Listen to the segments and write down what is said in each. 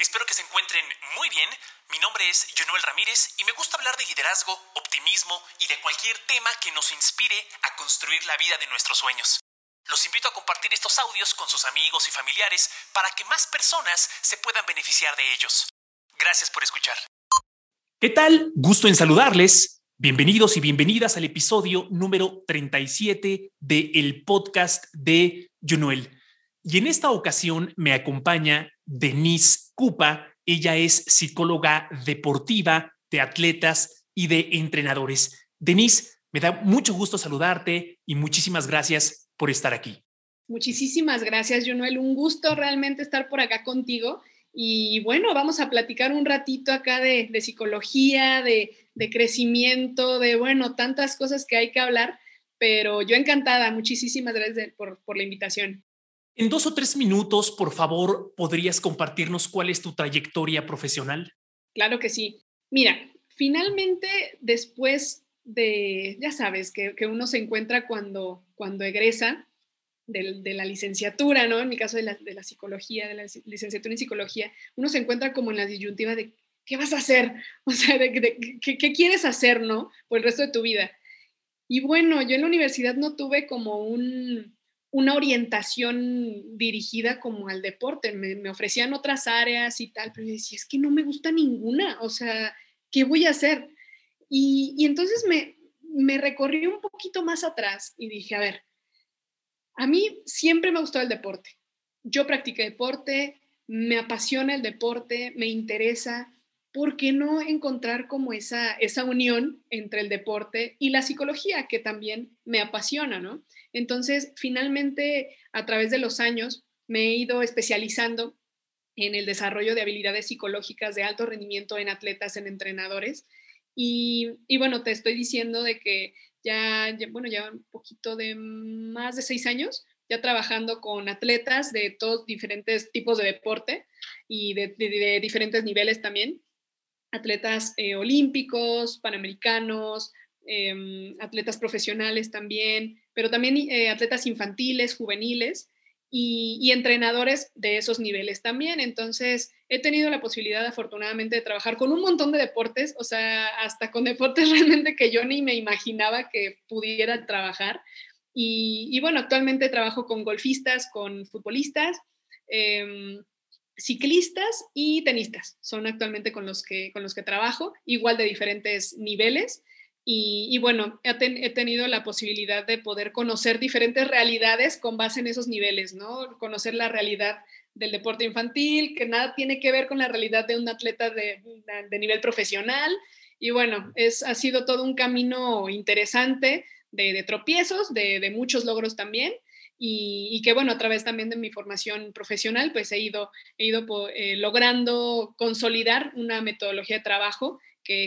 Espero que se encuentren muy bien. Mi nombre es Jonuel Ramírez y me gusta hablar de liderazgo, optimismo y de cualquier tema que nos inspire a construir la vida de nuestros sueños. Los invito a compartir estos audios con sus amigos y familiares para que más personas se puedan beneficiar de ellos. Gracias por escuchar. ¿Qué tal? Gusto en saludarles. Bienvenidos y bienvenidas al episodio número 37 de el podcast de Jonuel. Y en esta ocasión me acompaña Denise Cupa. Ella es psicóloga deportiva de atletas y de entrenadores. Denise, me da mucho gusto saludarte y muchísimas gracias por estar aquí. Muchísimas gracias, Jonuel. Un gusto realmente estar por acá contigo. Y bueno, vamos a platicar un ratito acá de, psicología, de, crecimiento, de, bueno, tantas cosas que hay que hablar, pero yo encantada. Muchísimas gracias por la invitación. En dos o tres minutos, por favor, ¿podrías compartirnos cuál es tu trayectoria profesional? Claro que sí. Mira, finalmente, después de, ya sabes, que, uno se encuentra cuando, cuando egresa de, la licenciatura, ¿no? En mi caso de la, de la, psicología, de la licenciatura en psicología, uno se encuentra como en la disyuntiva de qué vas a hacer, o sea, de, qué, qué quieres hacer, ¿no? Por el resto de tu vida. Y bueno, yo en la universidad no tuve como un, una orientación dirigida como al deporte. Me, ofrecían otras áreas y tal, pero yo decía, es que no me gusta ninguna, o sea, ¿qué voy a hacer? Y, entonces me, me recorrí un poquito más atrás y dije, a ver, a mí siempre me gustó el deporte. Yo practiqué deporte, me apasiona el deporte, me interesa. ¿Por qué no encontrar como esa, esa unión entre el deporte y la psicología, que también me apasiona, ¿no? Entonces, finalmente, a través de los años, me he ido especializando en el desarrollo de habilidades psicológicas de alto rendimiento en atletas, en entrenadores. Y, bueno, te estoy diciendo de que ya, bueno, ya un poquito de más de seis años, ya trabajando con atletas de todos diferentes tipos de deporte y de, diferentes niveles también. Atletas eh, olímpicos, panamericanos, em, atletas profesionales también, pero también eh, atletas infantiles, juveniles y, entrenadores de esos niveles también. Entonces, he tenido la posibilidad, afortunadamente, de trabajar con un montón de deportes, o sea, hasta con deportes realmente que yo ni me imaginaba que pudiera trabajar. Y, bueno, actualmente trabajo con golfistas, con futbolistas. Em, ciclistas y tenistas son actualmente con los que, con los que trabajo, igual de diferentes niveles. Y, bueno, he, tenido la posibilidad de poder conocer diferentes realidades con base en esos niveles, ¿no? Conocer la realidad del deporte infantil, que nada tiene que ver con la realidad de un atleta de, nivel profesional. Y bueno, es, ha sido todo un camino interesante de, tropiezos, de, muchos logros también. Y, que bueno, a través también de mi formación profesional, pues he ido, he ido eh, logrando consolidar una metodología de trabajo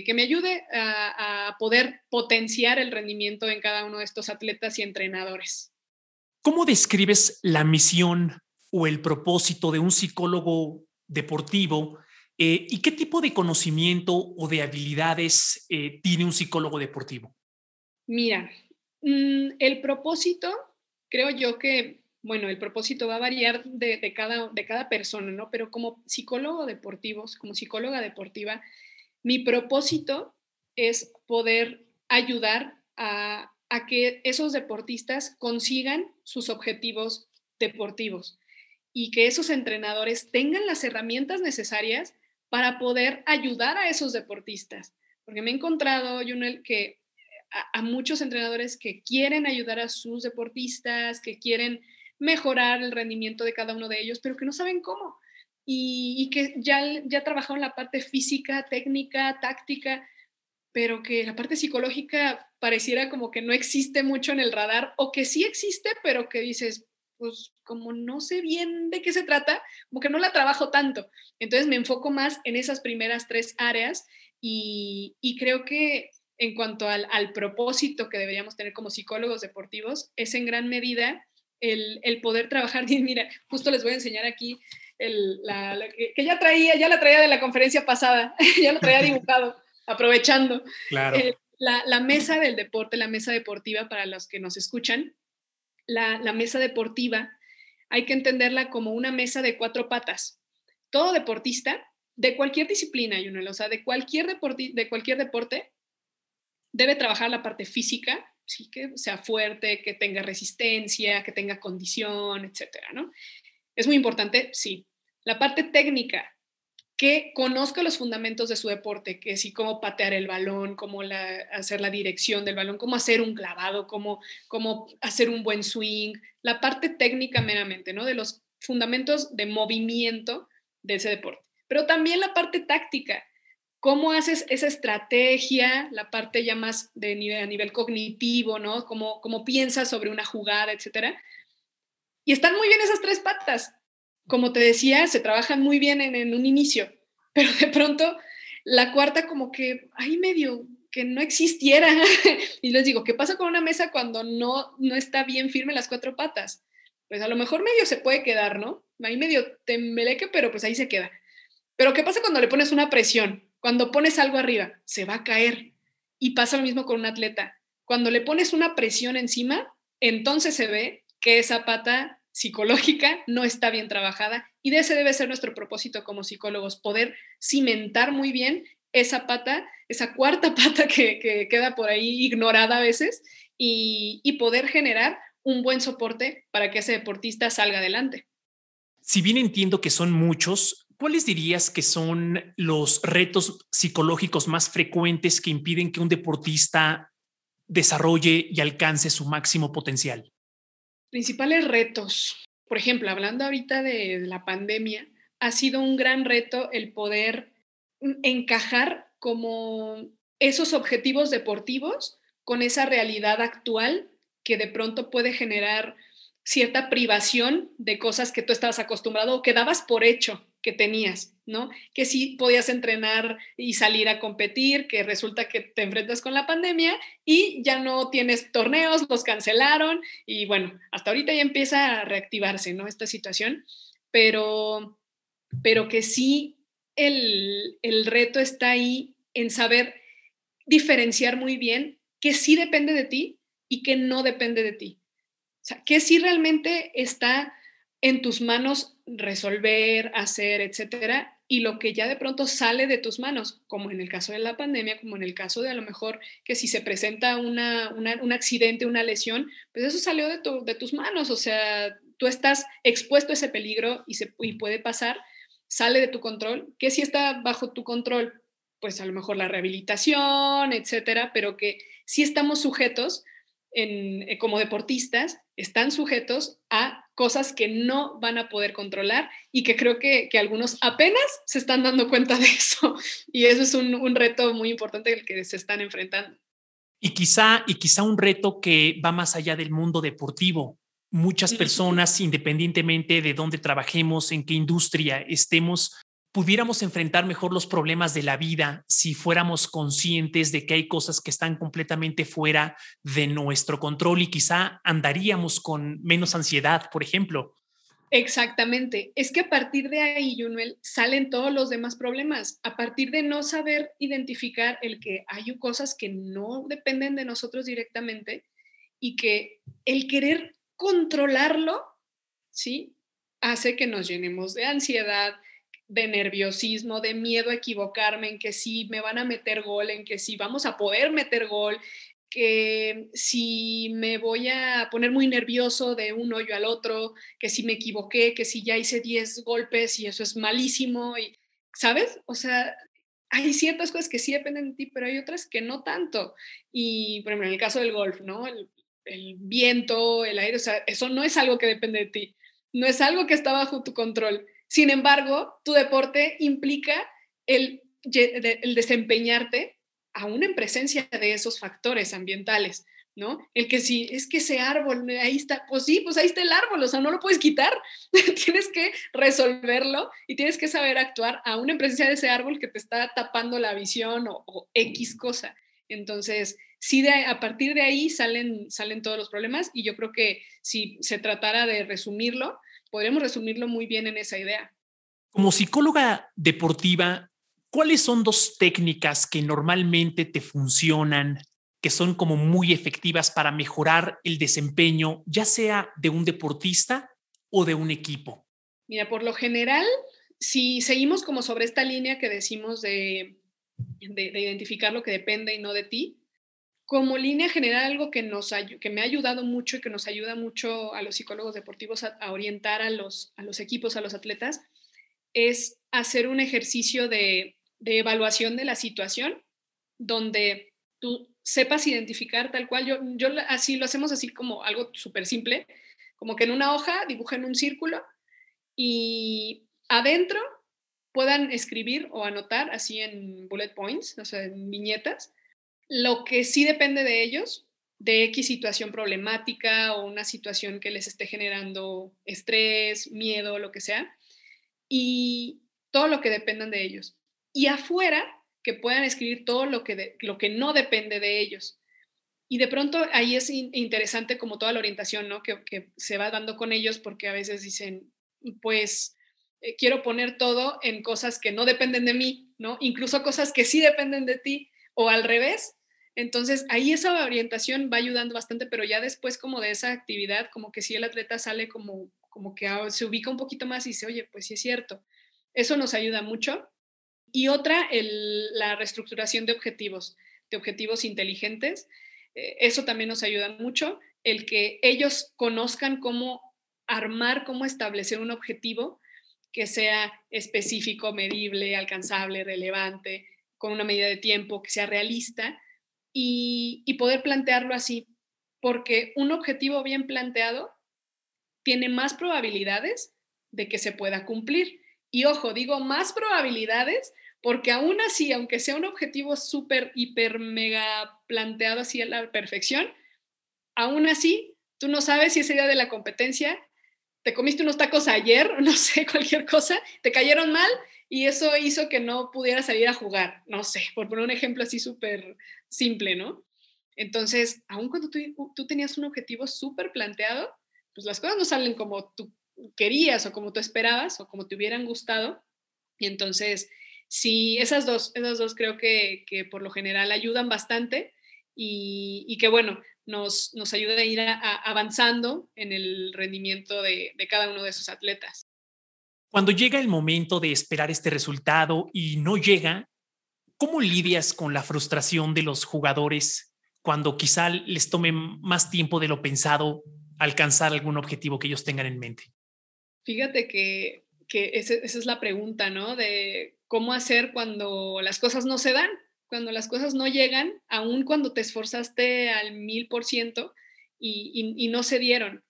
que, me ayude a, poder potenciar el rendimiento en cada uno de estos atletas y entrenadores. ¿Cómo describes la misión o el propósito de un psicólogo deportivo eh, y qué tipo de conocimiento o de habilidades eh, tiene un psicólogo deportivo? Mira, mm, el propósito, creo yo que, bueno, el propósito va a variar de, de, cada, de cada persona, ¿no? Pero como psicólogo deportivo, como psicóloga deportiva, mi propósito es poder ayudar a, que esos deportistas consigan sus objetivos deportivos y que esos entrenadores tengan las herramientas necesarias para poder ayudar a esos deportistas. Porque me he encontrado, Junel, que a, muchos entrenadores que quieren ayudar a sus deportistas, que quieren mejorar el rendimiento de cada uno de ellos, pero que no saben cómo y, que ya, ya trabajaron la parte física, técnica, táctica, pero que la parte psicológica pareciera como que no existe mucho en el radar o que sí existe, pero que dices, pues como no sé bien de qué se trata, como que no la trabajo tanto. Entonces me enfoco más en esas primeras tres áreas y, y creo que en cuanto al, al, propósito que deberíamos tener como psicólogos deportivos, es en gran medida el, el poder trabajar. mira, justo les voy a enseñar aquí la, que, ya traía, ya la traía de la conferencia pasada, ya lo traía dibujado, aprovechando. Claro. Eh, la, mesa del deporte, la mesa deportiva para los que nos escuchan, la, mesa deportiva hay que entenderla como una mesa de cuatro patas. todo deportista de cualquier disciplina, Junel, o sea, de cualquier, de cualquier deporte, debe trabajar la parte física, ¿sí? que sea fuerte, que tenga resistencia, que tenga condición, etcétera, ¿no? Es muy importante, sí. La parte técnica, que conozca los fundamentos de su deporte, que sí, cómo patear el balón, cómo hacer la dirección del balón, cómo hacer un clavado, cómo, hacer un buen swing, la parte técnica meramente, ¿no? De los fundamentos de movimiento de ese deporte. Pero también la parte táctica, cómo haces esa estrategia, la parte ya más de nivel, a nivel cognitivo, ¿no? Cómo, cómo piensas sobre una jugada, etcétera. Y están muy bien esas tres patas. Como te decía, se trabajan muy bien en, un inicio, pero de pronto la cuarta como que hay medio que no existiera. y les digo, ¿qué pasa con una mesa cuando no, no está bien firme las cuatro patas? Pues a lo mejor medio se puede quedar, ¿no? Ahí medio tembleque, pero pues ahí se queda. Pero ¿qué pasa cuando le pones una presión? Cuando pones algo arriba, se va a caer. Y pasa lo mismo con un atleta. Cuando le pones una presión encima, entonces se ve que esa pata psicológica no está bien trabajada y de ese debe ser nuestro propósito como psicólogos, poder cimentar muy bien esa pata, esa cuarta pata que, queda por ahí ignorada a veces y, y poder generar un buen soporte para que ese deportista salga adelante. Si bien entiendo que son muchos, ¿cuáles dirías que son los retos psicológicos más frecuentes que impiden que un deportista desarrolle y alcance su máximo potencial? Principales retos. Por ejemplo, hablando ahorita de la pandemia, ha sido un gran reto el poder encajar como esos objetivos deportivos con esa realidad actual que de pronto puede generar cierta privación de cosas que tú estabas acostumbrado o que dabas por hecho que tenías, ¿no? Que sí podías entrenar y salir a competir, que resulta que te enfrentas con la pandemia y ya no tienes torneos, los cancelaron y bueno, hasta ahorita ya empieza a reactivarse, ¿no? Esta situación, pero, pero que sí el, el reto está ahí en saber diferenciar muy bien que sí depende de ti y que no depende de ti. O sea, que sí realmente está en tus manos resolver, hacer, etcétera, y lo que ya de pronto sale de tus manos, como en el caso de la pandemia, como en el caso de a lo mejor que si se presenta una, un accidente, una lesión, pues eso salió de, de, tus manos, o sea, tú estás expuesto a ese peligro y, se, y puede pasar, sale de tu control, que si está bajo tu control, pues a lo mejor la rehabilitación, etcétera, pero que sí estamos sujetos en, eh, como deportistas están sujetos a cosas que no van a poder controlar y que creo que, que algunos apenas se están dando cuenta de eso. Y eso es un, un reto muy importante el que se están enfrentando. Y quizá, y quizá un reto que va más allá del mundo deportivo. Muchas personas, independientemente de dónde trabajemos, en qué industria estemos, pudiéramos enfrentar mejor los problemas de la vida si fuéramos conscientes de que hay cosas que están completamente fuera de nuestro control y quizá andaríamos con menos ansiedad, por ejemplo. Exactamente. Es que a partir de ahí, Junuel, salen todos los demás problemas. A partir de no saber identificar el que hay cosas que no dependen de nosotros directamente y que el querer controlarlo, ¿sí? Hace que nos llenemos de ansiedad, de nerviosismo, de miedo a equivocarme, en que si me van a meter gol, en que si vamos a poder meter gol, que si me voy a poner muy nervioso de un hoyo al otro, que si me equivoqué, que si ya hice 10 golpes y eso es malísimo, y, ¿sabes? O sea, hay ciertas cosas que sí dependen de ti, pero hay otras que no tanto. Y, por ejemplo, en el caso del golf, ¿no? El, el viento, el aire, o sea, eso no es algo que depende de ti, no es algo que está bajo tu control sin embargo, tu deporte implica el, desempeñarte aún en presencia de esos factores ambientales, ¿no? El que si es que ese árbol, ahí está, pues sí, pues ahí está el árbol, o sea, no lo puedes quitar, tienes que resolverlo y tienes que saber actuar aún en presencia de ese árbol que te está tapando la visión o, X cosa. Entonces, sí, de, a partir de ahí salen, salen todos los problemas y yo creo que si se tratara de resumirlo, podríamos resumirlo muy bien en esa idea. Como psicóloga deportiva, ¿cuáles son dos técnicas que normalmente te funcionan, que son como muy efectivas para mejorar el desempeño, ya sea de un deportista o de un equipo? Mira, por lo general, si seguimos como sobre esta línea que decimos de, de, identificar lo que depende y no de ti, como línea general, algo que, nos, que me ha ayudado mucho y que nos ayuda mucho a los psicólogos deportivos a, orientar a los, a los equipos, a los atletas, es hacer un ejercicio de, de evaluación de la situación donde tú sepas identificar tal cual. Yo, yo así lo hacemos así como algo súper simple, como que en una hoja dibujen un círculo y adentro puedan escribir o anotar así en bullet points, o sea, en viñetas, lo que sí depende de ellos, de X situación problemática o una situación que les esté generando estrés, miedo, lo que sea, y todo lo que dependan de ellos. Y afuera, que puedan escribir todo lo que, lo que no depende de ellos. Y de pronto ahí es interesante como toda la orientación, ¿no? Que, se va dando con ellos porque a veces dicen, pues eh, quiero poner todo en cosas que no dependen de mí, ¿no? Incluso cosas que sí dependen de ti o al revés. Entonces ahí esa orientación va ayudando bastante, pero ya después como de esa actividad, como que si el atleta sale como, como que se ubica un poquito más y dice, oye, pues sí es cierto. Eso nos ayuda mucho. Y otra, la reestructuración de objetivos, de objetivos inteligentes. Eh, eso también nos ayuda mucho, el que ellos conozcan cómo armar, cómo establecer un objetivo que sea específico, medible, alcanzable, relevante, con una medida de tiempo, que sea realista y, poder plantearlo así, porque un objetivo bien planteado tiene más probabilidades de que se pueda cumplir. Y ojo, digo más probabilidades porque aún así, aunque sea un objetivo súper, hiper, mega planteado así a la perfección, aún así, tú no sabes si ese día de la competencia te comiste unos tacos ayer, no sé, cualquier cosa, te cayeron mal y eso hizo que no pudieras salir a jugar, no sé, por poner un ejemplo así súper simple, ¿no? Entonces, aún cuando tú, tenías un objetivo súper planteado, pues las cosas no salen como tú querías o como tú esperabas o como te hubieran gustado. Y entonces, sí, esas dos, esas dos creo que, por lo general ayudan bastante y, que bueno, nos, nos ayuda a ir avanzando en el rendimiento de, de cada uno de esos atletas. Cuando llega el momento de esperar este resultado y no llega, ¿cómo lidias con la frustración de los jugadores cuando quizá les tome más tiempo de lo pensado alcanzar algún objetivo que ellos tengan en mente? Fíjate que, que esa es la pregunta, ¿no? De cómo hacer cuando las cosas no se dan, cuando las cosas no llegan, aun cuando te esforzaste al mil por ciento y no se dieron.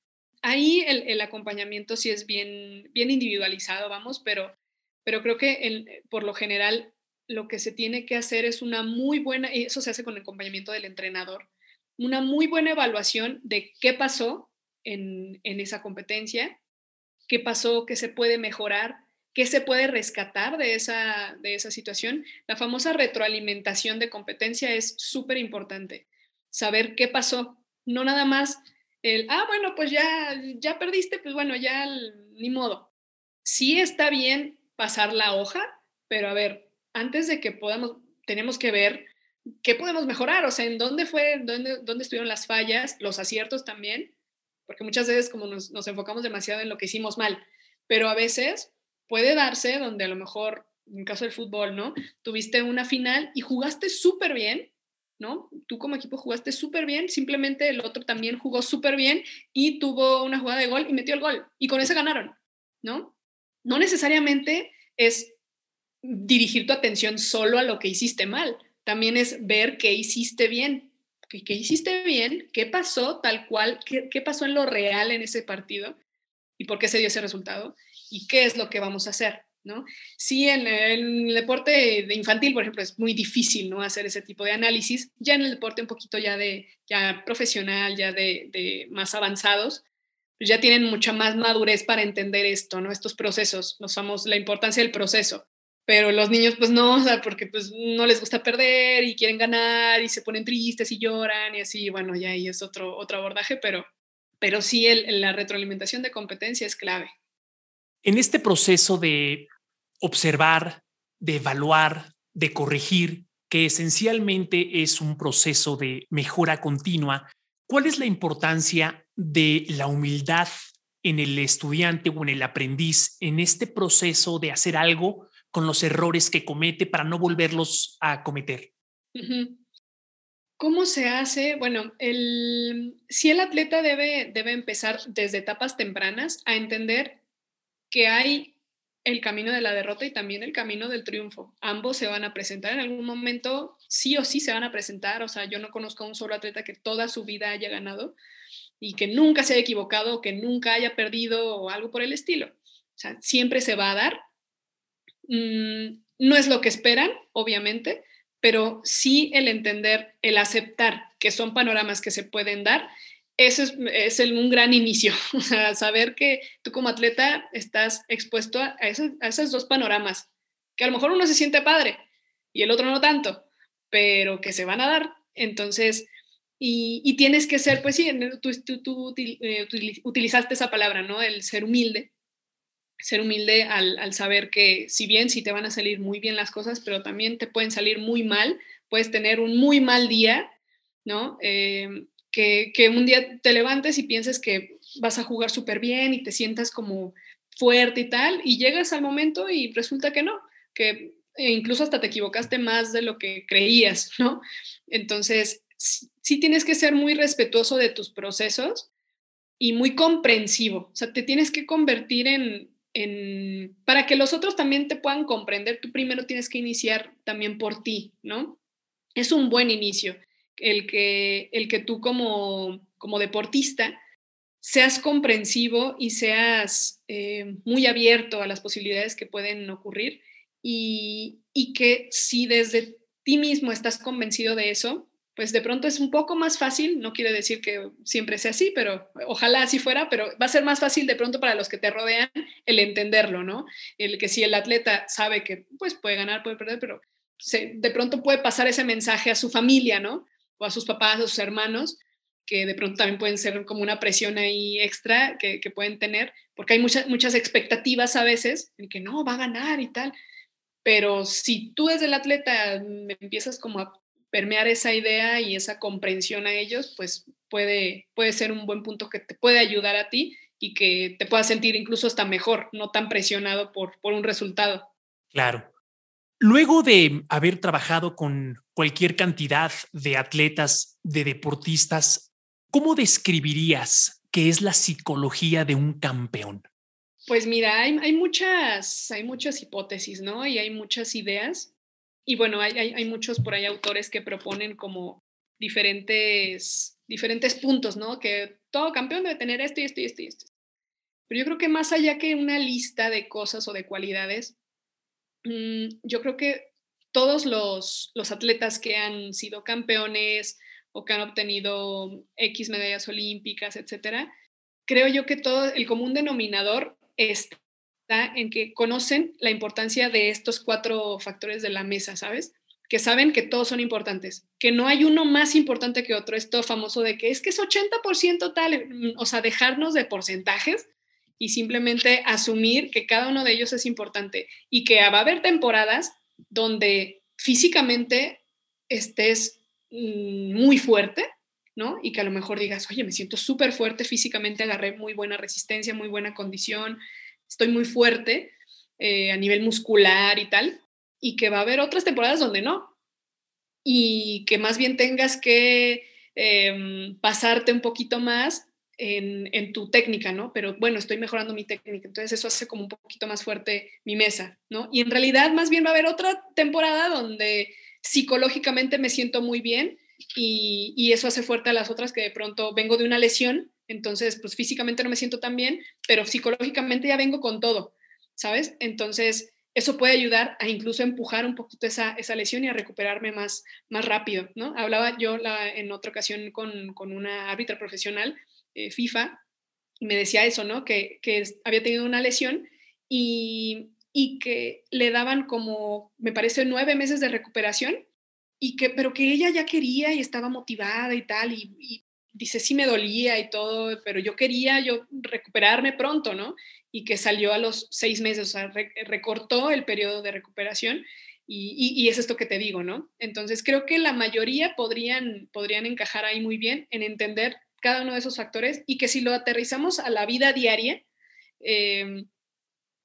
Ahí el, acompañamiento sí es bien, bien individualizado, vamos, pero, pero creo que por lo general lo que se tiene que hacer es una muy buena, y eso se hace con el acompañamiento del entrenador, una muy buena evaluación de qué pasó en, en esa competencia, qué pasó, qué se puede mejorar, qué se puede rescatar de esa, de esa situación. La famosa retroalimentación de competencia es súper importante. Saber qué pasó, no nada más el, ah, bueno, pues ya, ya perdiste, pues bueno, ya ni modo. Sí está bien pasar la hoja, pero a ver, antes de que podamos, tenemos que ver qué podemos mejorar, o sea, en dónde fue, dónde, dónde estuvieron las fallas, los aciertos también, porque muchas veces como nos, nos enfocamos demasiado en lo que hicimos mal, pero a veces puede darse donde a lo mejor, en caso del fútbol, ¿no? Tuviste una final y jugaste súper bien, ¿no? Tú como equipo jugaste súper bien, simplemente el otro también jugó súper bien y tuvo una jugada de gol y metió el gol y con eso ganaron, ¿no? No necesariamente es dirigir tu atención solo a lo que hiciste mal, también es ver qué hiciste bien, qué, hiciste bien, qué pasó tal cual, qué, qué pasó en lo real en ese partido y por qué se dio ese resultado y qué es lo que vamos a hacer, ¿no? Sí, en, el deporte de infantil, por ejemplo, es muy difícil, ¿no? Hacer ese tipo de análisis. Ya en el deporte un poquito ya de, ya profesional, ya de, de más avanzados, pues ya tienen mucha más madurez para entender esto, ¿no? Estos procesos, nos vamos, la importancia del proceso. Pero los niños, pues no, o sea, porque pues no les gusta perder y quieren ganar y se ponen tristes y lloran y así, bueno, ya ahí es otro, otro abordaje, pero, pero sí el, la retroalimentación de competencia es clave. En este proceso de observar, de evaluar, de corregir, que esencialmente es un proceso de mejora continua, ¿cuál es la importancia de la humildad en el estudiante o en el aprendiz en este proceso de hacer algo con los errores que comete para no volverlos a cometer? ¿Cómo se hace? Bueno, el, si el atleta debe, debe empezar desde etapas tempranas a entender que hay el camino de la derrota y también el camino del triunfo. Ambos se van a presentar en algún momento, sí o sí se van a presentar. O sea, yo no conozco a un solo atleta que toda su vida haya ganado y que nunca se haya equivocado, que nunca haya perdido o algo por el estilo. O sea, siempre se va a dar. Mm, no es lo que esperan, obviamente, pero sí el entender, el aceptar que son panoramas que se pueden dar, eso es, un gran inicio, saber que tú como atleta estás expuesto a, esos, dos panoramas, que a lo mejor uno se siente padre y el otro no tanto, pero que se van a dar. Entonces, y, tienes que ser, pues sí, tú, tú, eh, utilizaste esa palabra, ¿no? El ser humilde. Ser humilde al, saber que si bien sí te van a salir muy bien las cosas, pero también te pueden salir muy mal, puedes tener un muy mal día, ¿no? Eh, que, que, un día te levantes y pienses que vas a jugar súper bien y te sientas como fuerte y tal, y llegas al momento y resulta que no, que incluso hasta te equivocaste más de lo que creías, ¿no? Entonces, sí tienes que ser muy respetuoso de tus procesos y muy comprensivo. O sea, te tienes que convertir en, para que los otros también te puedan comprender, tú primero tienes que iniciar también por ti, ¿no? Es un buen inicio el que, el que tú como, como deportista seas comprensivo y seas eh, muy abierto a las posibilidades que pueden ocurrir y, y que si desde ti mismo estás convencido de eso, pues de pronto es un poco más fácil, no quiere decir que siempre sea así, pero ojalá así fuera, pero va a ser más fácil de pronto para los que te rodean el entenderlo, ¿no? El que si el atleta sabe que pues puede ganar, puede perder, pero de pronto puede pasar ese mensaje a su familia, ¿no? O a sus papás, a sus hermanos, que de pronto también pueden ser como una presión ahí extra que, que pueden tener, porque hay muchas, muchas expectativas a veces en que no, va a ganar y tal. Pero si tú desde el atleta empiezas como a permear esa idea y esa comprensión a ellos, pues puede, puede ser un buen punto que te puede ayudar a ti y que te pueda sentir incluso hasta mejor, no tan presionado por, por un resultado. Claro. Luego de haber trabajado con cualquier cantidad de atletas, de deportistas, ¿cómo describirías qué es la psicología de un campeón? Pues mira, hay, hay, muchas, hay muchas hipótesis, ¿no? Y hay muchas ideas y bueno, hay, hay, muchos por ahí autores que proponen como diferentes, diferentes puntos, ¿no? Que todo campeón debe tener esto y esto y esto y esto. Pero yo creo que más allá que una lista de cosas o de cualidades, mm, yo creo que todos los, los atletas que han sido campeones o que han obtenido X medallas olímpicas, etcétera, creo yo que todo el común denominador está en que conocen la importancia de estos cuatro factores de la mesa, ¿sabes? Que saben que todos son importantes, que no hay uno más importante que otro, esto famoso de que es que es 80% tal, mm, o sea, dejarnos de porcentajes y simplemente asumir que cada uno de ellos es importante y que va a haber temporadas donde físicamente estés mm, muy fuerte, ¿no? Y que a lo mejor digas, oye, me siento súper fuerte físicamente, agarré muy buena resistencia, muy buena condición, estoy muy fuerte eh, a nivel muscular y tal, y que va a haber otras temporadas donde no, y que más bien tengas que em, pasarte un poquito más en, en, tu técnica, ¿no? Pero bueno, estoy mejorando mi técnica, entonces eso hace como un poquito más fuerte mi mesa, ¿no? Y en realidad más bien va a haber otra temporada donde psicológicamente me siento muy bien y, y, eso hace fuerte a las otras que de pronto vengo de una lesión entonces, pues físicamente no me siento tan bien, pero psicológicamente ya vengo con todo, ¿sabes? Entonces, eso puede ayudar a incluso empujar un poquito esa, esa lesión y a recuperarme más, más rápido, ¿no? Hablaba yo en otra ocasión con, con una árbitra profesional, eh, FIFA, y me decía eso, ¿no? Que, que había tenido una lesión y, y, que le daban como, me parece, nueve meses de recuperación, y que, pero que ella ya quería y estaba motivada y tal, y dice, sí me dolía y todo, pero yo quería yo recuperarme pronto, ¿no? Y que salió a los seis meses, o sea, recortó el periodo de recuperación y, es esto que te digo, ¿no? Entonces creo que la mayoría podrían, podrían encajar ahí muy bien en entender cada uno de esos factores y que si lo aterrizamos a la vida diaria, em,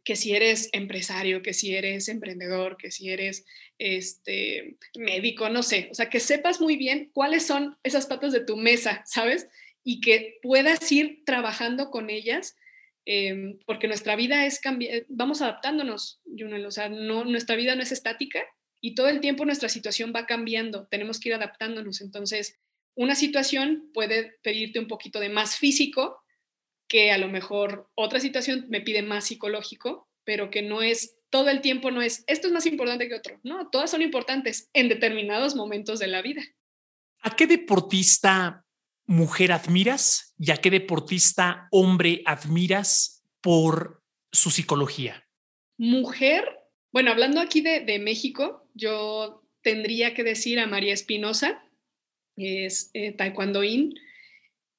que si eres empresario, que si eres emprendedor, que si eres este, médico, no sé, o sea, que sepas muy bien cuáles son esas patas de tu mesa, ¿sabes? Y que puedas ir trabajando con ellas, em, porque nuestra vida es cambiar, vamos adaptándonos, Junel, o sea, no, nuestra vida no es estática y todo el tiempo nuestra situación va cambiando, tenemos que ir adaptándonos, entonces una situación puede pedirte un poquito de más físico, que a lo mejor otra situación me pide más psicológico, pero que no es todo el tiempo, no es esto es más importante que otro. No, todas son importantes en determinados momentos de la vida. ¿A qué deportista mujer admiras y a qué deportista hombre admiras por su psicología? Mujer, bueno, hablando aquí de, de México, yo tendría que decir a María Espinosa, es eh, taekwondoín,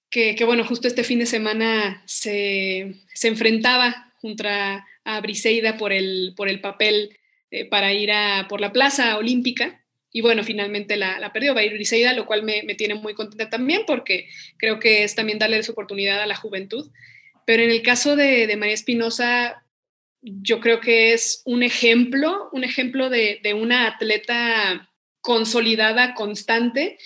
que, que, bueno, justo este fin de semana se, se enfrentaba contra a Briseida por el, por el papel eh, para ir a, por la plaza olímpica. Y bueno, finalmente la, la perdió, va a ir Briseida, lo cual me, me, tiene muy contenta también porque creo que es también darle su oportunidad a la juventud. Pero en el caso de, de María Espinosa, yo creo que es un ejemplo, un ejemplo de, de una atleta consolidada, constante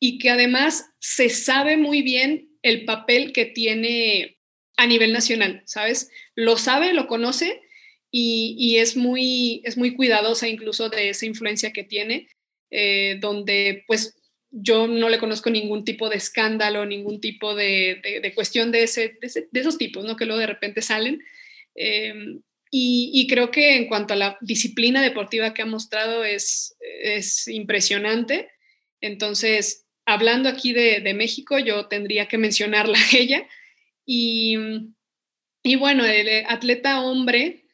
y que además se sabe muy bien el papel que tiene a nivel nacional, ¿sabes? Lo sabe, lo conoce y, y es, muy, es muy cuidadosa incluso de esa influencia que tiene, eh, donde pues yo no le conozco ningún tipo de escándalo, ningún tipo de, de, cuestión de, ese, de, esos tipos, ¿no? Que luego de repente salen. Eh, y, y, creo que en cuanto a la disciplina deportiva que ha mostrado es, es impresionante. Entonces, hablando aquí de, de, México, yo tendría que mencionarla a ella. Y, y bueno, el atleta hombre,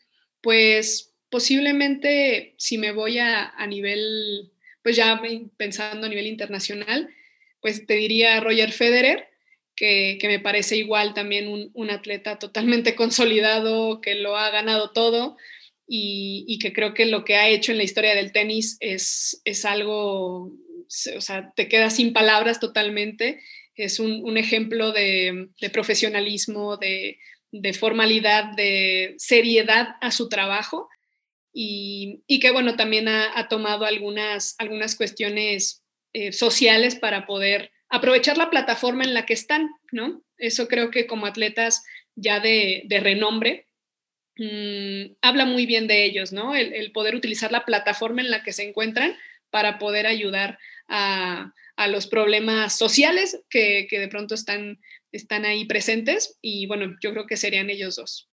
pues posiblemente si me voy a, a, nivel, pues ya pensando a nivel internacional, pues te diría Roger Federer, que, que me parece igual también un, un, atleta totalmente consolidado, que lo ha ganado todo y, y, que creo que lo que ha hecho en la historia del tenis es, es algo o sea, te quedas sin palabras totalmente. Es un, ejemplo de, profesionalismo, de, formalidad, de seriedad a su trabajo y, que, bueno, también ha, tomado algunas, algunas cuestiones eh, sociales para poder aprovechar la plataforma en la que están, ¿no? Eso creo que como atletas ya de, renombre, mmm, habla muy bien de ellos, ¿no? El, poder utilizar la plataforma en la que se encuentran para poder ayudar a, los problemas sociales que, que, de pronto están, están ahí presentes y bueno, yo creo que serían ellos dos.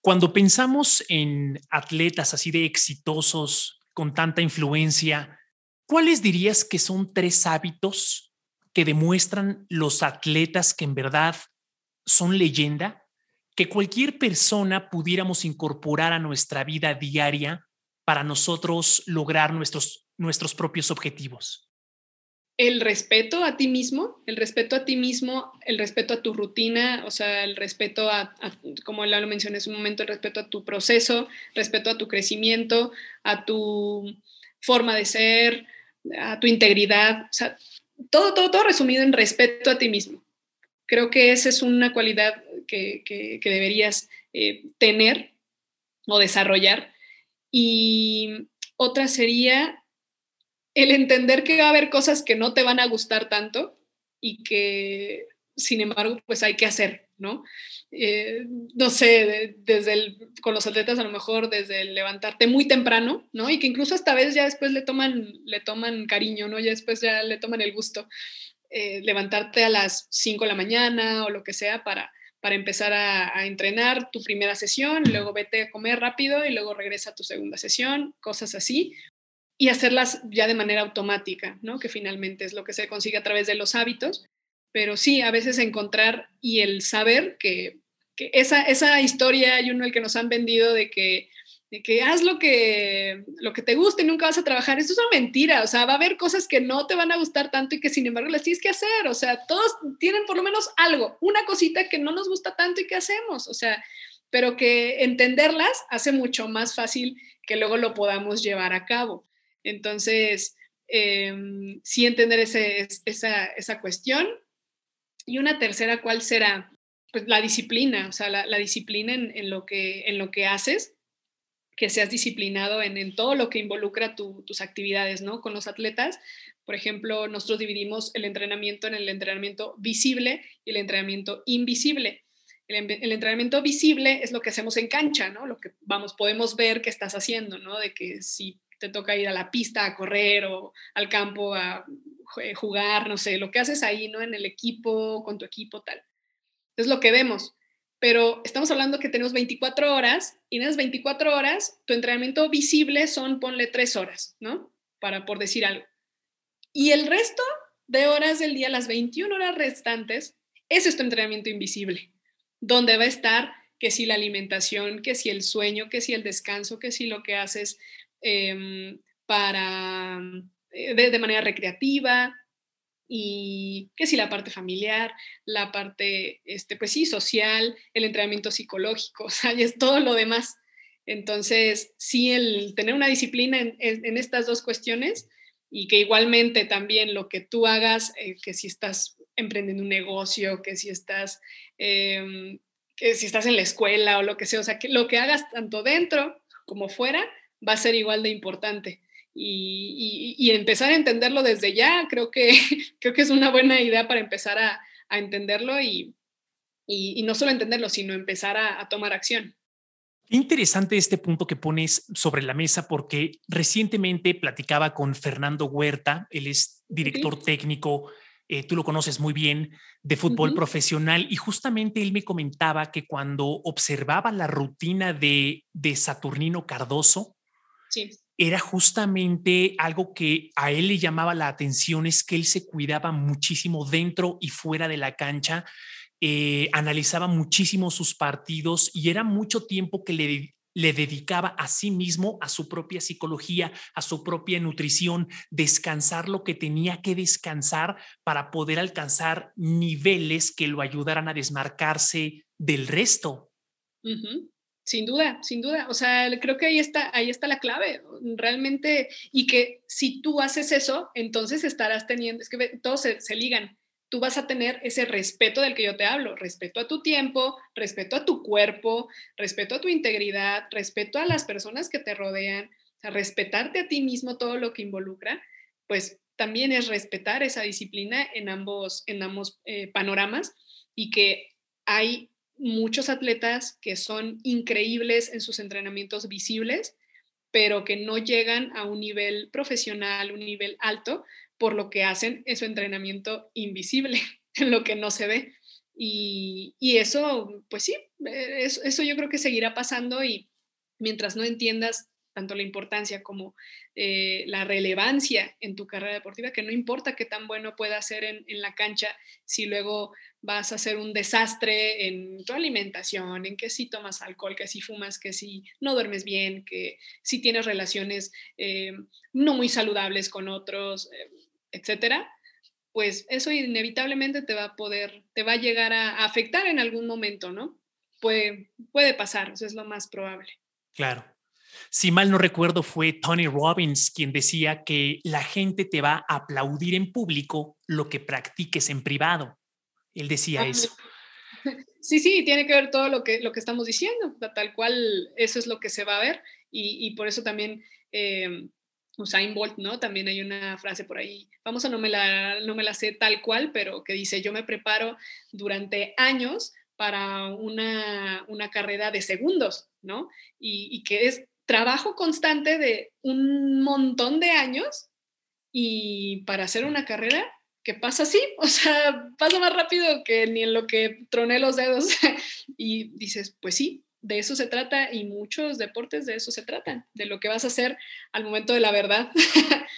Cuando pensamos en atletas así de exitosos, con tanta influencia, ¿cuáles dirías que son tres hábitos que demuestran los atletas que en verdad son leyenda, que cualquier persona pudiéramos incorporar a nuestra vida diaria para nosotros lograr nuestros, nuestros propios objetivos? El respeto a ti mismo, el respeto a ti mismo, el respeto a tu rutina, o sea, el respeto a, como ya lo mencioné en un momento, el respeto a tu proceso, respeto a tu crecimiento, a tu forma de ser, a tu integridad, o sea, todo, todo, todo resumido en respeto a ti mismo. Creo que esa es una cualidad que, que, que deberías eh, tener o desarrollar. Y otra sería el entender que va a haber cosas que no te van a gustar tanto y que, sin embargo, pues hay que hacer, ¿no? Eh, no sé, desde el, con los atletas a lo mejor desde el levantarte muy temprano, ¿no? Y que incluso esta vez ya después le toman, le toman cariño, ¿no? Ya después ya le toman el gusto. Eh, levantarte a las 5 de la mañana o lo que sea para, para empezar a, entrenar tu primera sesión, luego vete a comer rápido y luego regresa a tu segunda sesión, cosas así, y hacerlas ya de manera automática, ¿no? Que finalmente es lo que se consigue a través de los hábitos, pero sí, a veces encontrar y el saber que, que esa, esa historia hay uno el que nos han vendido de que, de que haz lo que, lo que te guste y nunca vas a trabajar, eso es una mentira, o sea, va a haber cosas que no te van a gustar tanto y que sin embargo las tienes que hacer, o sea, todos tienen por lo menos algo, una cosita que no nos gusta tanto y que hacemos, o sea, pero que entenderlas hace mucho más fácil que luego lo podamos llevar a cabo. Entonces, eh, sí entender esa, esa, cuestión. Y una tercera, ¿cuál será? Pues la disciplina, o sea, la, disciplina en, lo que, en lo que haces, que seas disciplinado en, todo lo que involucra tus actividades, ¿no? Con los atletas, por ejemplo, nosotros dividimos el entrenamiento en el entrenamiento visible y el entrenamiento invisible. El, entrenamiento visible es lo que hacemos en cancha, ¿no? Lo que vamos, podemos ver que estás haciendo, ¿no? De que si te toca ir a la pista a correr o al campo a jugar, no sé, lo que haces ahí, ¿no? En el equipo, con tu equipo, tal. Es lo que vemos. Pero estamos hablando que tenemos 24 horas y en esas 24 horas tu entrenamiento visible son, ponle, 3 horas, ¿no? Para por decir algo. Y el resto de horas del día, las 21 horas restantes, ese es tu entrenamiento invisible, donde va a estar que si la alimentación, que si el sueño, que si el descanso, que si lo que haces Em, para, eh, de, manera recreativa y que si la parte familiar, la parte, este, pues sí, social, el entrenamiento psicológico, o sea, y es todo lo demás. Entonces, sí, el tener una disciplina en, estas dos cuestiones y que igualmente también lo que tú hagas, eh, que si estás emprendiendo un negocio, que si estás, em, que si estás en la escuela o lo que sea, o sea, que lo que hagas tanto dentro como fuera, va a ser igual de importante. Y, empezar a entenderlo desde ya, creo que, creo que es una buena idea para empezar a, entenderlo y, no solo entenderlo, sino empezar a, tomar acción. interesante este punto que pones sobre la mesa porque recientemente platicaba con Fernando Huerta, él es director técnico, eh, tú lo conoces muy bien, de fútbol profesional y justamente él me comentaba que cuando observaba la rutina de, de Saturnino Cardoso, era justamente algo que a él le llamaba la atención, es que él se cuidaba muchísimo dentro y fuera de la cancha, eh, analizaba muchísimo sus partidos y era mucho tiempo que le, le dedicaba a sí mismo, a su propia psicología, a su propia nutrición, descansar lo que tenía que descansar para poder alcanzar niveles que lo ayudaran a desmarcarse del resto. Sin duda, sin duda. O sea, creo que ahí está, ahí está la clave, realmente, y que si tú haces eso, entonces estarás teniendo, es que todos se, ligan, tú vas a tener ese respeto del que yo te hablo, respeto a tu tiempo, respeto a tu cuerpo, respeto a tu integridad, respeto a las personas que te rodean, o sea, respetarte a ti mismo todo lo que involucra, pues también es respetar esa disciplina en ambos, en ambos eh, panoramas y que hay muchos atletas que son increíbles en sus entrenamientos visibles, pero que no llegan a un nivel profesional, un nivel alto, por lo que hacen en su entrenamiento invisible, en lo que no se ve. Y, eso, pues sí, eso, eso yo creo que seguirá pasando y mientras no entiendas tanto la importancia como eh, la relevancia en tu carrera deportiva, que no importa qué tan bueno pueda ser en, la cancha, si luego vas a hacer un desastre en tu alimentación, en que si tomas alcohol, que si fumas, que si no duermes bien, que si tienes relaciones eh, no muy saludables con otros, eh, etcétera, pues eso inevitablemente te va a poder, te va a llegar a, afectar en algún momento, ¿no? Puede, puede pasar, eso es lo más probable. Claro. Si mal no recuerdo, fue Tony Robbins quien decía que la gente te va a aplaudir en público lo que practiques en privado. Él decía ah, eso. Sí, sí, tiene que ver todo lo que, lo que estamos diciendo, tal cual eso es lo que se va a ver y, por eso también eh, Usain Bolt, ¿no? También hay una frase por ahí, famosa, no me, la, no me la sé tal cual, pero que dice, yo me preparo durante años para una, una carrera de segundos, ¿no? Y, y que es trabajo constante de un montón de años y para hacer una carrera que pasa así, o sea, pasa más rápido que ni en lo que troné los dedos. y dices, pues sí, de eso se trata y muchos deportes de eso se tratan, de lo que vas a hacer al momento de la verdad.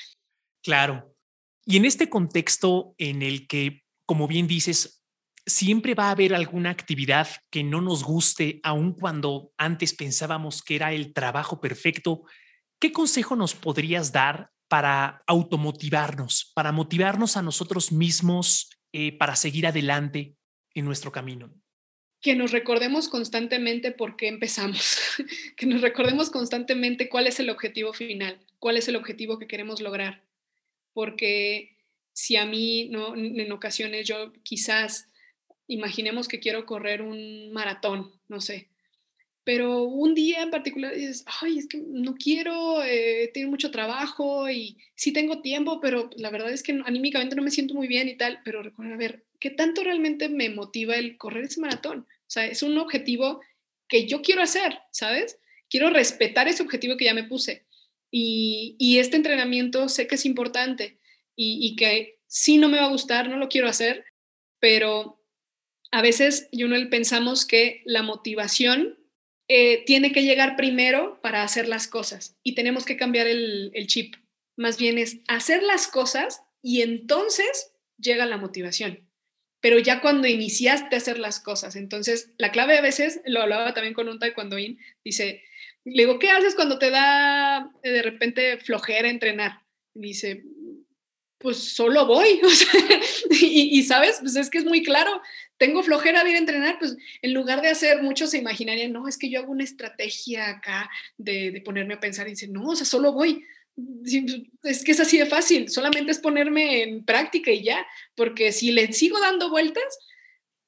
claro. Y en este contexto en el que, como bien dices, siempre va a haber alguna actividad que no nos guste, aun cuando antes pensábamos que era el trabajo perfecto. ¿Qué consejo nos podrías dar para automotivarnos, para motivarnos a nosotros mismos eh, para seguir adelante en nuestro camino? Que nos recordemos constantemente por qué empezamos, que nos recordemos constantemente cuál es el objetivo final, cuál es el objetivo que queremos lograr. Porque si a mí, ¿no? en ocasiones yo quizás imaginemos que quiero correr un maratón, no sé, pero un día en particular dices, ay, es que no quiero, eh, tengo mucho trabajo y sí tengo tiempo, pero la verdad es que anímicamente no me siento muy bien y tal, pero recuerda, a ver, ¿qué tanto realmente me motiva el correr ese maratón? O sea, es un objetivo que yo quiero hacer, ¿sabes? Quiero respetar ese objetivo que ya me puse. Y, y este entrenamiento sé que es importante y, y que sí no me va a gustar, no lo quiero hacer, pero a veces no pensamos que la motivación eh, tiene que llegar primero para hacer las cosas y tenemos que cambiar el, chip. Más bien es hacer las cosas y entonces llega la motivación. Pero ya cuando iniciaste a hacer las cosas, entonces la clave a veces, lo hablaba también con un taekwondoín, dice, le digo, ¿qué haces cuando te da eh, de repente flojera entrenar? dice, pues solo voy. y, y, sabes, pues es que es muy claro, tengo flojera de ir a entrenar, pues en lugar de hacer, muchos se imaginarían, no, es que yo hago una estrategia acá de, ponerme a pensar y decir, no, o sea, solo voy. Es que es así de fácil, solamente es ponerme en práctica y ya, porque si le sigo dando vueltas,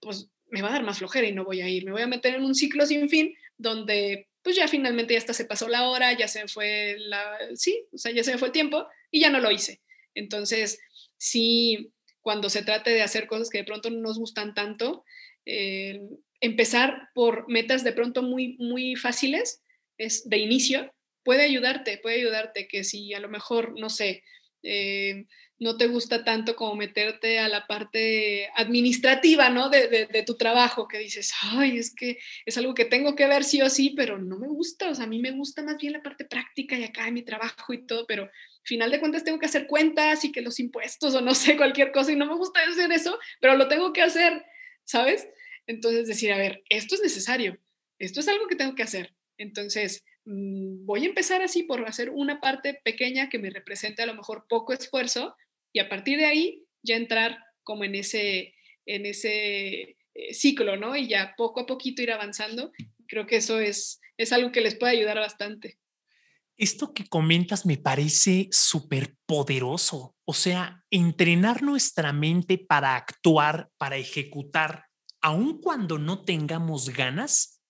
pues me va a dar más flojera y no voy a ir, me voy a meter en un ciclo sin fin donde pues ya finalmente ya hasta se pasó la hora, ya se fue la, sí, o sea, ya se me fue el tiempo y ya no lo hice. Entonces, sí, cuando se trate de hacer cosas que de pronto no nos gustan tanto, eh, empezar por metas de pronto muy, muy fáciles, es de inicio, puede ayudarte, puede ayudarte que si a lo mejor, no sé, eh, no te gusta tanto como meterte a la parte administrativa, ¿no? De, de, tu trabajo, que dices, ay, es que es algo que tengo que ver sí o sí, pero no me gusta, o sea, a mí me gusta más bien la parte práctica y acá en mi trabajo y todo, pero final de cuentas tengo que hacer cuentas y que los impuestos o no sé, cualquier cosa y no me gusta hacer eso, pero lo tengo que hacer, ¿sabes? Entonces decir, a ver, esto es necesario, esto es algo que tengo que hacer. Entonces, mm, voy a empezar así por hacer una parte pequeña que me represente a lo mejor poco esfuerzo y a partir de ahí ya entrar como en ese, en ese eh, ciclo, ¿no? Y ya poco a poquito ir avanzando. Creo que eso es, es algo que les puede ayudar bastante. Esto que comentas me parece súper poderoso. O sea, entrenar nuestra mente para actuar, para ejecutar, aun cuando no tengamos ganas,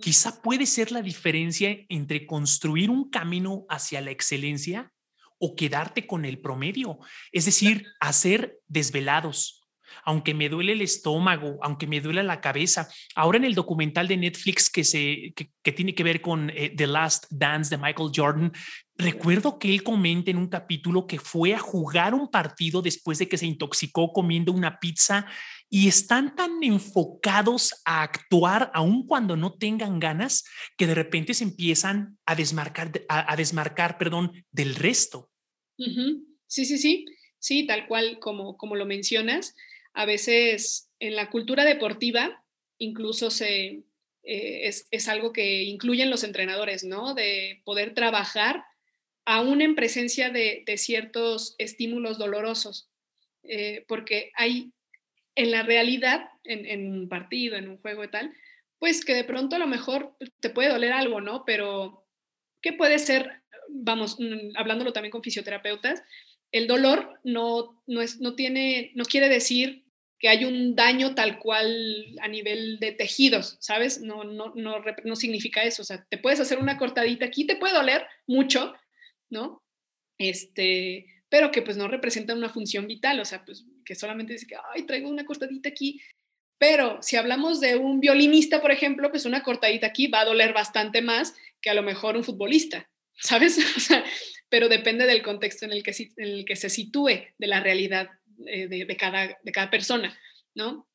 quizá puede ser la diferencia entre construir un camino hacia la excelencia o quedarte con el promedio. Es decir, hacer desvelados, aunque me duele el estómago, aunque me duele la cabeza. Ahora en el documental de Netflix que, se, que, tiene que ver con eh, The Last Dance de Michael Jordan, recuerdo que él comenta en un capítulo que fue a jugar un partido después de que se intoxicó comiendo una pizza y están tan enfocados a actuar aun cuando no tengan ganas que de repente se empiezan a desmarcar, a, desmarcar perdón, del resto. Sí, sí, sí, sí, tal cual como, como lo mencionas a veces en la cultura deportiva incluso eh, es, algo que incluyen los entrenadores, ¿no? De poder trabajar aún en presencia de, ciertos estímulos dolorosos, eh, porque hay en la realidad, en, un partido, en un juego y tal, pues que de pronto a lo mejor te puede doler algo, ¿no? Pero, ¿qué puede ser? Vamos, mm, hablándolo también con fisioterapeutas, el dolor no, no, es, no, tiene, no quiere decir que hay un daño tal cual a nivel de tejidos, ¿sabes? No, no, no, no significa eso. O sea, te puedes hacer una cortadita aquí, te puede doler mucho, ¿no? Este, pero que pues no representa una función vital, o sea, pues que solamente dice que, ay, traigo una cortadita aquí. Pero si hablamos de un violinista, por ejemplo, pues una cortadita aquí va a doler bastante más que a lo mejor un futbolista, ¿sabes? O sea, pero depende del contexto en el que, en el que se sitúe, de la realidad eh, de, cada, de cada persona, ¿no?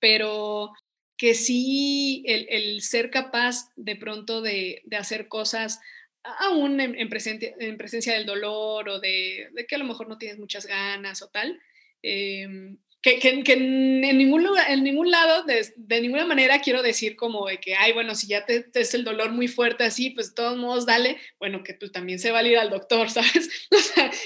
Pero que sí el, ser capaz de pronto de, hacer cosas aún en, presencia, en, presencia, del dolor o de, que a lo mejor no tienes muchas ganas o tal, em, que, en, ningún lugar, en ningún lado, de, ninguna manera quiero decir como de que, ay, bueno, si ya te, es el dolor muy fuerte así, pues de todos modos dale, bueno, que pues también se va al doctor, ¿sabes?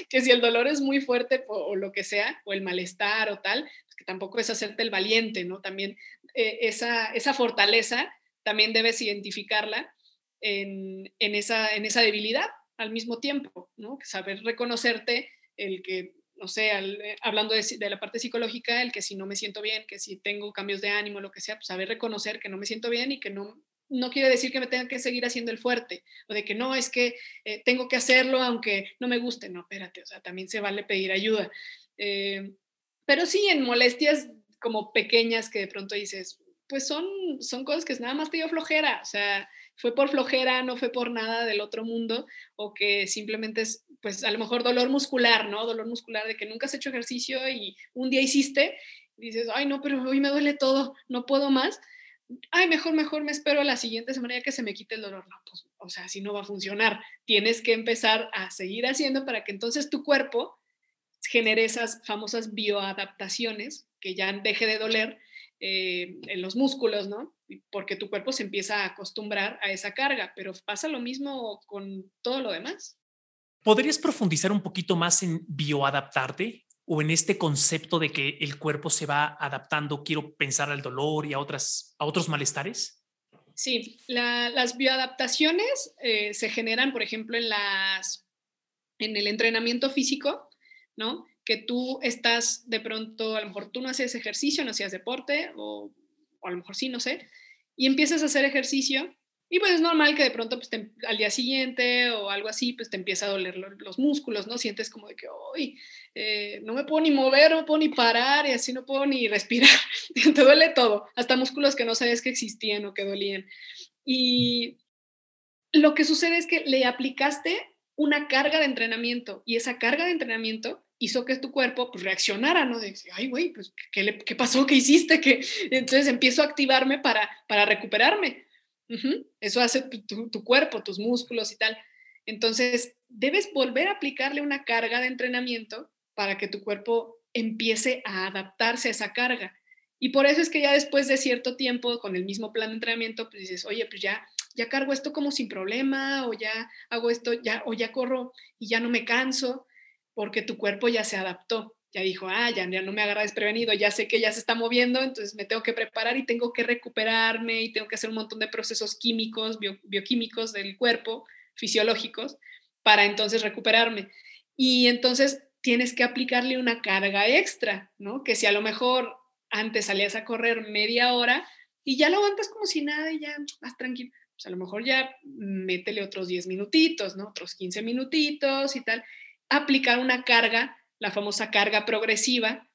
Que si el dolor es muy fuerte o, lo que sea, o el malestar o tal, pues que tampoco es hacerte el valiente, ¿no? También eh, esa, esa fortaleza también debes identificarla en, en, esa, en esa debilidad al mismo tiempo, ¿no? Saber reconocerte el que no sé, eh, hablando de, la parte psicológica, el que si no me siento bien, que si tengo cambios de ánimo, lo que sea, pues saber reconocer que no me siento bien y que no, no quiere decir que me tenga que seguir haciendo el fuerte o de que no, es que eh, tengo que hacerlo aunque no me guste. No, espérate, o sea, también se vale pedir ayuda. Eh, pero sí, en molestias como pequeñas que de pronto dices, pues son, son cosas que nada más te dio flojera, o sea, fue por flojera, no fue por nada del otro mundo, o que simplemente es, pues a lo mejor dolor muscular, ¿no? Dolor muscular de que nunca has hecho ejercicio y un día hiciste, dices, ay, no, pero hoy me duele todo, no puedo más ay, mejor, mejor me espero a la siguiente semana ya que se me quite el dolor. No, pues, o sea, así no va a funcionar. Tienes que empezar a seguir haciendo para que entonces tu cuerpo genere esas famosas bioadaptaciones, que ya deje de doler eh, en los músculos, ¿no? Porque tu cuerpo se empieza a acostumbrar a esa carga, pero pasa lo mismo con todo lo demás. ¿Podrías profundizar un poquito más en bioadaptarte? o en este concepto de que el cuerpo se va adaptando, quiero pensar al dolor y a, otras, a otros malestares? Sí, las bioadaptaciones eh, se generan, por ejemplo, en, las, en el entrenamiento físico, ¿no? Que tú estás de pronto, a lo mejor tú no haces ejercicio, no hacías deporte, o, o a lo mejor sí, no sé, y empiezas a hacer ejercicio y pues es normal que de pronto pues, al día siguiente o algo así, pues te empieza a doler los músculos, ¿no? Sientes como de que, hoy eh, no me puedo ni mover, no puedo ni parar y así no puedo ni respirar. te duele todo, hasta músculos que no sabías que existían o que dolían. Y lo que sucede es que le aplicaste una carga de entrenamiento y esa carga de entrenamiento hizo que tu cuerpo pues, reaccionara, ¿no? De, ay, güey, pues, ¿qué, ¿qué pasó? ¿Qué hiciste? que Entonces empiezo a activarme para, para recuperarme eso hace tu, cuerpo, tus músculos y tal. Entonces, debes volver a aplicarle una carga de entrenamiento para que tu cuerpo empiece a adaptarse a esa carga. Y por eso es que ya después de cierto tiempo, con el mismo plan de entrenamiento, pues dices, oye, pues ya, ya cargo esto como sin problema, o ya hago esto, ya, o ya corro y ya no me canso, porque tu cuerpo ya se adaptó ya dijo, ah, ya, no me agarra desprevenido, ya sé que ya se está moviendo, entonces me tengo que preparar y tengo que recuperarme y tengo que hacer un montón de procesos químicos, bioquímicos del cuerpo, fisiológicos, para entonces recuperarme. Y entonces tienes que aplicarle una carga extra, ¿no? Que si a lo mejor antes salías a correr media hora y ya lo aguantas como si nada y ya vas tranquilo, pues a lo mejor ya métele otros 10 minutitos, ¿no? Otros 15 minutitos y tal. Aplicar una carga la famosa carga progresiva,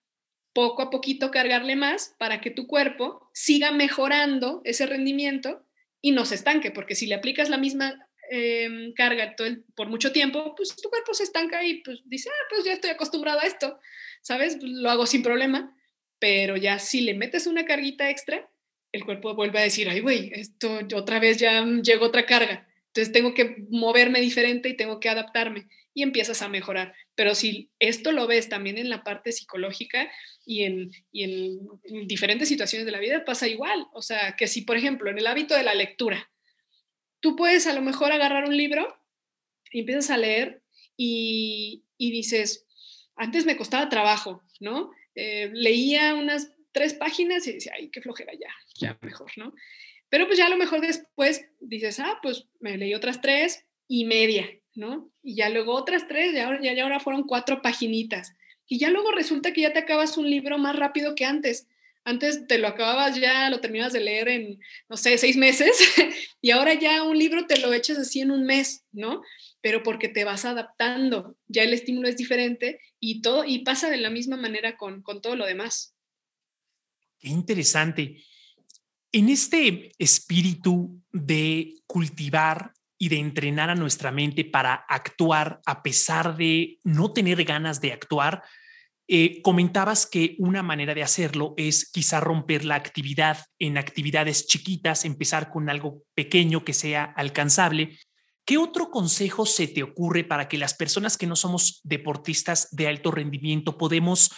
poco a poquito cargarle más para que tu cuerpo siga mejorando ese rendimiento y no se estanque, porque si le aplicas la misma em, carga por mucho tiempo, pues tu cuerpo se estanca y pues dice, ah, pues ya estoy acostumbrado a esto, ¿sabes? Pues, lo hago sin problema, pero ya si le metes una carguita extra, el cuerpo vuelve a decir, ay, güey, esto otra vez ya llegó otra carga, entonces tengo que moverme diferente y tengo que adaptarme y empiezas a mejorar. Pero si esto lo ves también en la parte psicológica y en, en, diferentes situaciones de la vida, pasa igual. O sea, que si, por ejemplo, en el hábito de la lectura, tú puedes a lo mejor agarrar un libro y empiezas a leer y, dices, antes me costaba trabajo, ¿no? Eh, leía unas tres páginas y decía, ay, qué flojera, ya, ya mejor, ¿no? Pero pues ya a lo mejor después dices, ah, pues me leí otras tres y media, ¿no? Y ya luego otras tres, y ahora, ya, ahora fueron cuatro paginitas. Y ya luego resulta que ya te acabas un libro más rápido que antes. Antes te lo acababas ya, lo terminas de leer en, no sé, seis meses, y ahora ya un libro te lo echas así en un mes, ¿no? Pero porque te vas adaptando, ya el estímulo es diferente y todo, y pasa de la misma manera con, con todo lo demás. Qué interesante. En este espíritu de cultivar y de entrenar a nuestra mente para actuar a pesar de no tener ganas de actuar, eh, comentabas que una manera de hacerlo es quizá romper la actividad en actividades chiquitas, empezar con algo pequeño que sea alcanzable. ¿Qué otro consejo se te ocurre para que las personas que no somos deportistas de alto rendimiento podemos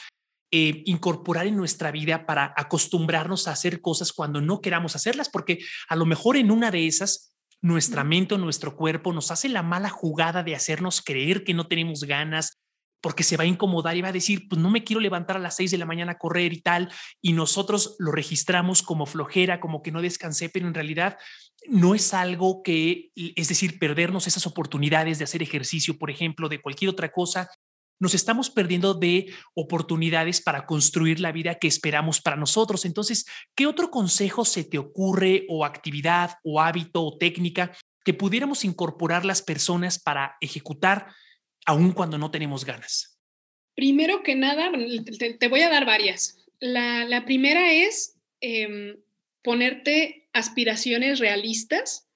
eh, incorporar en nuestra vida para acostumbrarnos a hacer cosas cuando no queramos hacerlas? Porque a lo mejor en una de esas nuestra mente o nuestro cuerpo nos hace la mala jugada de hacernos creer que no tenemos ganas, porque se va a incomodar y va a decir, pues no me quiero levantar a las seis de la mañana a correr y tal, y nosotros lo registramos como flojera, como que no descansé, pero en realidad no es algo que, es decir, perdernos esas oportunidades de hacer ejercicio, por ejemplo, de cualquier otra cosa, nos estamos perdiendo de oportunidades para construir la vida que esperamos para nosotros. Entonces, ¿qué otro consejo se te ocurre o actividad o hábito o técnica que pudiéramos incorporar las personas para ejecutar aun cuando no tenemos ganas? Primero que nada, te, voy a dar varias. La, primera es em, ponerte aspiraciones realistas,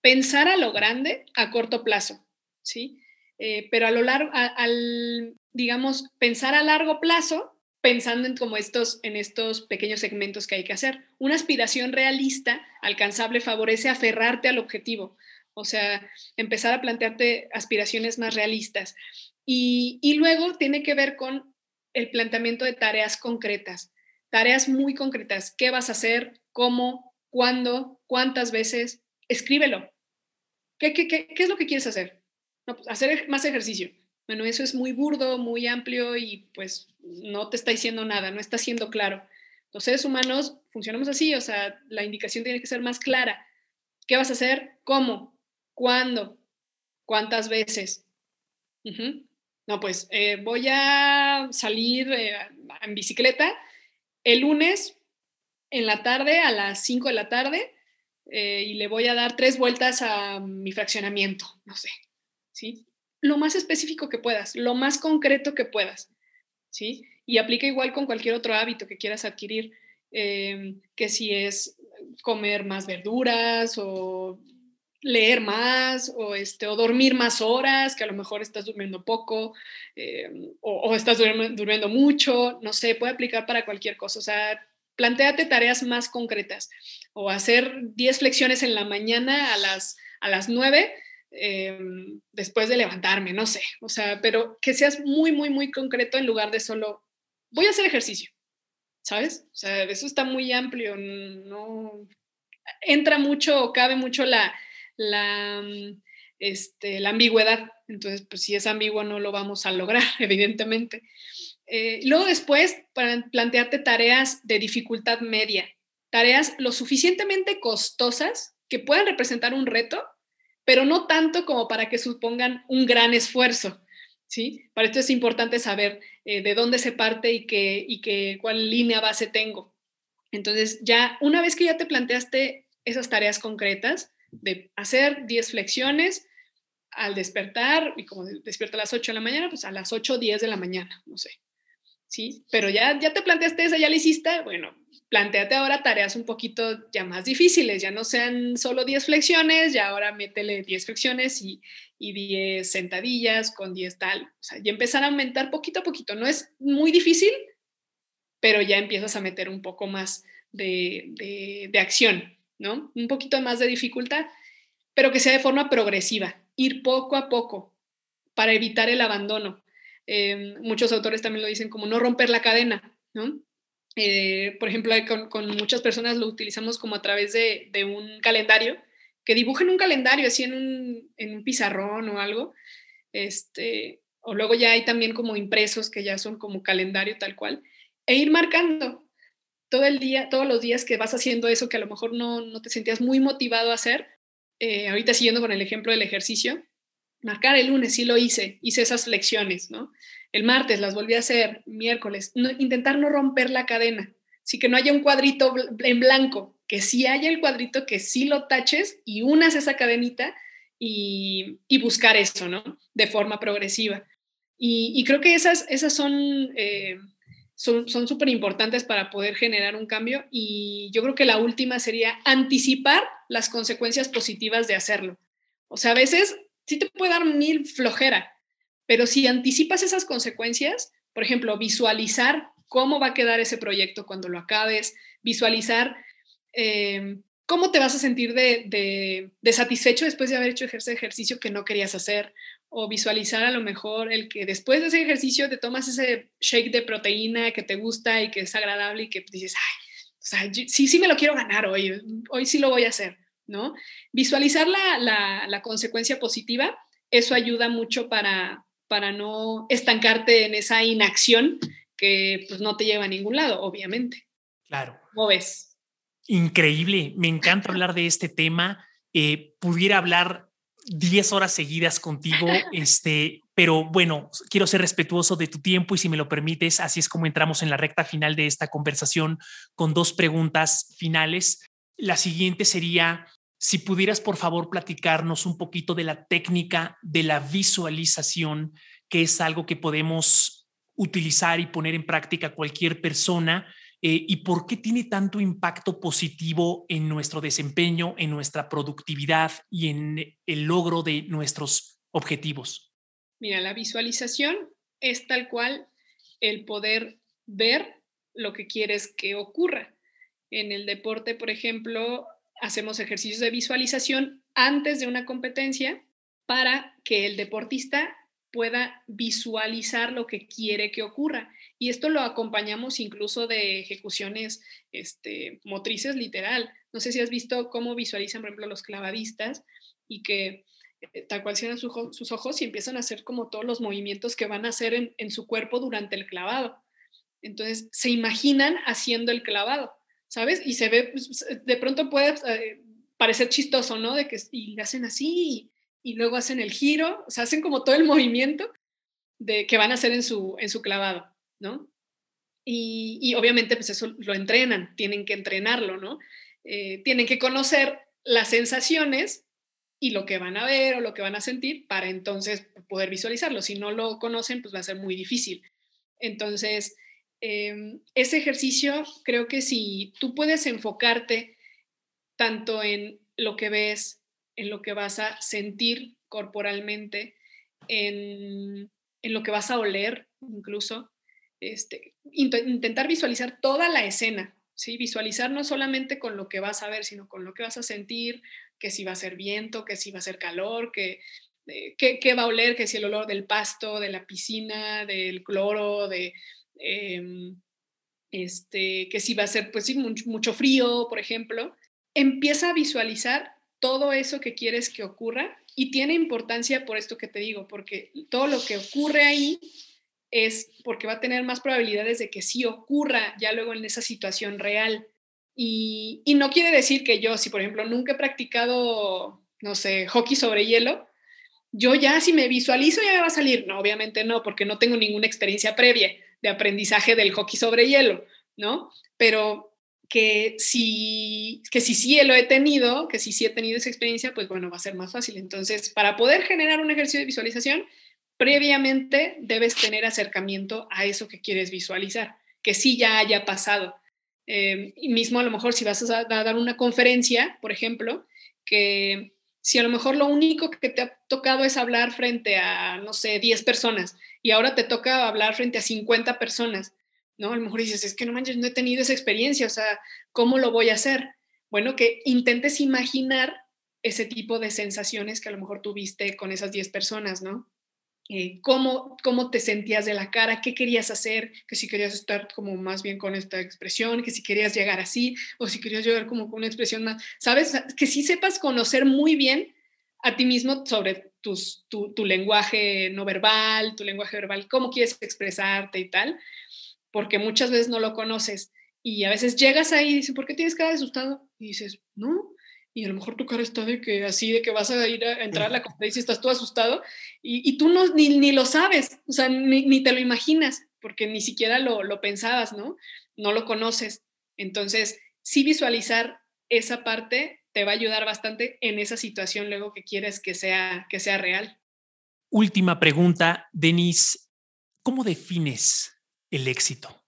pensar a lo grande a corto plazo, ¿sí? Eh, pero a lo largo, al, digamos, pensar a largo plazo, pensando en como estos, en estos pequeños segmentos que hay que hacer. Una aspiración realista, alcanzable, favorece aferrarte al objetivo, o sea, empezar a plantearte aspiraciones más realistas. Y, y luego tiene que ver con el planteamiento de tareas concretas, tareas muy concretas. ¿Qué vas a hacer? ¿Cómo? ¿Cuándo? ¿Cuántas veces? Escríbelo. ¿Qué, qué, qué, qué es lo que quieres hacer? Pues, hacer más ejercicio. Bueno, eso es muy burdo, muy amplio y pues no te está diciendo nada, no está siendo claro. Los seres humanos funcionamos así, o sea, la indicación tiene que ser más clara. ¿Qué vas a hacer? ¿Cómo? ¿Cuándo? ¿Cuántas veces? No, pues eh, voy a salir eh, en bicicleta el lunes en la tarde a las 5 de la tarde eh, y le voy a dar tres vueltas a mi fraccionamiento, no sé, ¿sí? Lo más específico que puedas, lo más concreto que puedas, ¿sí? Y aplica igual con cualquier otro hábito que quieras adquirir, em, que si es comer más verduras o leer más o, este, o dormir más horas, que a lo mejor estás durmiendo poco em, o, estás durmiendo, durmiendo, mucho, no sé, puede aplicar para cualquier cosa. O sea, planteate tareas más concretas o hacer 10 flexiones en la mañana a las, a las 9 Em, después de levantarme, no sé, o sea, pero que seas muy, muy, muy concreto en lugar de solo, voy a hacer ejercicio, ¿sabes? O sea, eso está muy amplio, no, entra mucho o cabe mucho la, la, mm, este, la ambigüedad, entonces, pues si es ambiguo no lo vamos a lograr, evidentemente. Eh, luego después, para plantearte tareas de dificultad media, tareas lo suficientemente costosas que puedan representar un reto, pero no tanto como para que supongan un gran esfuerzo. ¿sí? Para esto es importante saber eh, de dónde se parte y, qué, y que, cuál línea base tengo. Entonces, ya una vez que ya te planteaste esas tareas concretas de hacer 10 flexiones al despertar, y como despierta a las 8 de la mañana, pues a las 8 o 10 de la mañana, no sé. ¿Sí? Pero ya, ya te planteaste esa, ya la hiciste, bueno, planteate ahora tareas un poquito ya más difíciles, ya no sean solo 10 flexiones, ya ahora métele 10 flexiones y, y 10 sentadillas con 10 tal, o sea, ya empezar a aumentar poquito a poquito, no es muy difícil, pero ya empiezas a meter un poco más de, de, acción, ¿no? Un poquito más de dificultad, pero que sea de forma progresiva, ir poco a poco para evitar el abandono. Eh, muchos autores también lo dicen como no romper la cadena, ¿no? Eh, por ejemplo, con, muchas personas lo utilizamos como a través de, un calendario, que dibujen un calendario así en un, pizarrón o algo. Este, o luego ya hay también como impresos que ya son como calendario tal cual, e ir marcando todo el día, todos los días que vas haciendo eso que a lo mejor no, te sentías muy motivado a hacer. Eh, ahorita siguiendo con el ejemplo del ejercicio, marcar el lunes, sí lo hice, hice esas flexiones, ¿no? El martes las volví a hacer, miércoles, intentar no romper la cadena, sí que no haya un cuadrito en blanco, que sí haya el cuadrito, que sí lo taches y unas esa cadenita y, buscar eso, ¿no? De forma progresiva. Y, creo que esas, esas son... Eh, son súper importantes para poder generar un cambio y yo creo que la última sería anticipar las consecuencias positivas de hacerlo. O sea, a veces sí te puede dar mil flojera, pero si anticipas esas consecuencias, por ejemplo, visualizar cómo va a quedar ese proyecto cuando lo acabes, visualizar em, cómo te vas a sentir de, satisfecho después de haber hecho ese ejercicio que no querías hacer, o visualizar a lo mejor el que después de ese ejercicio te tomas ese shake de proteína que te gusta y que es agradable y que dices, ay, sí, sí me lo quiero ganar hoy, hoy sí lo voy a hacer, ¿no? Visualizar la consecuencia positiva, eso ayuda mucho para, para no estancarte en esa inacción que pues no te lleva a ningún lado, obviamente. Claro. ¿Cómo ves? Increíble, me encanta hablar de este tema. Eh, pudiera hablar 10 horas seguidas contigo, este, pero bueno, quiero ser respetuoso de tu tiempo y si me lo permites, así es como entramos en la recta final de esta conversación con dos preguntas finales. La siguiente sería, si pudieras por favor platicarnos un poquito de la técnica de la visualización, que es algo que podemos utilizar y poner en práctica cualquier persona eh, y por qué tiene tanto impacto positivo en nuestro desempeño, en nuestra productividad y en el logro de nuestros objetivos. Mira, la visualización es tal cual el poder ver lo que quieres que ocurra. En el deporte, por ejemplo, hacemos ejercicios de visualización antes de una competencia para que el deportista pueda visualizar lo que quiere que ocurra. Y esto lo acompañamos incluso de ejecuciones este, motrices literal. No sé si has visto cómo visualizan, por ejemplo, los clavadistas y que eh, tal cual cierran sus ojos y empiezan a hacer como todos los movimientos que van a hacer en su cuerpo durante el clavado. Entonces, se imaginan haciendo el clavado. ¿Sabes? Y se ve, pues, de pronto puede eh, parecer chistoso, ¿no? De que y hacen así y, luego hacen el giro, o sea, hacen como todo el movimiento de que van a hacer en su, en su clavado, ¿no? Y, obviamente pues eso lo entrenan, tienen que entrenarlo, ¿no? Eh, tienen que conocer las sensaciones y lo que van a ver o lo que van a sentir para entonces poder visualizarlo. Si no lo conocen, pues va a ser muy difícil. Entonces, Em, ese ejercicio creo que si tú puedes enfocarte tanto en lo que ves, en lo que vas a sentir corporalmente, en, lo que vas a oler incluso, este, intentar visualizar toda la escena, ¿sí? visualizar no solamente con lo que vas a ver, sino con lo que vas a sentir, que si va a ser viento, que si va a ser calor, que, eh, qué va a oler, que si el olor del pasto, de la piscina, del cloro, de, Em, este, que si va a ser, pues mucho, frío, por ejemplo, empieza a visualizar todo eso que quieres que ocurra y tiene importancia por esto que te digo, porque todo lo que ocurre ahí es porque va a tener más probabilidades de que sí ocurra ya luego en esa situación real. Y, y no quiere decir que yo, si por ejemplo nunca he practicado, no sé, hockey sobre hielo, yo ya si me visualizo ya me va a salir. No, obviamente no, porque no tengo ninguna experiencia previa de aprendizaje del hockey sobre hielo, ¿no? Pero que si, que si sí lo he tenido, que si sí he tenido esa experiencia, pues bueno, va a ser más fácil. Entonces, para poder generar un ejercicio de visualización, previamente debes tener acercamiento a eso que quieres visualizar, que sí ya haya pasado. Eh, mismo a lo mejor si vas a dar una conferencia, por ejemplo, que si a lo mejor lo único que te ha tocado es hablar frente a, no sé, 10 personas y ahora te toca hablar frente a 50 personas, ¿no? A lo mejor dices, es que no manches, no he tenido esa experiencia, o sea, ¿cómo lo voy a hacer? Bueno, que intentes imaginar ese tipo de sensaciones que a lo mejor tuviste con esas 10 personas, ¿no? Eh, cómo, cómo te sentías de la cara, qué querías hacer, que si querías estar como más bien con esta expresión, que si querías llegar así, o si querías llegar como con una expresión más, ¿sabes? Que sí sepas conocer muy bien a ti mismo sobre tus, tu, lenguaje no verbal, tu lenguaje verbal, cómo quieres expresarte y tal, porque muchas veces no lo conoces. Y a veces llegas ahí y dicen, ¿por qué tienes cara de asustado? Y dices, no, y a lo mejor tu cara está de que así, de que vas a ir a entrar a la conferencia y estás todo asustado y, y tú no, ni, ni, lo sabes, o sea, ni, ni, te lo imaginas, porque ni siquiera lo, lo, pensabas, ¿no? No lo conoces. Entonces, sí visualizar esa parte te va a ayudar bastante en esa situación luego que quieres que sea, que sea real. Última pregunta, Denise, ¿cómo defines el éxito?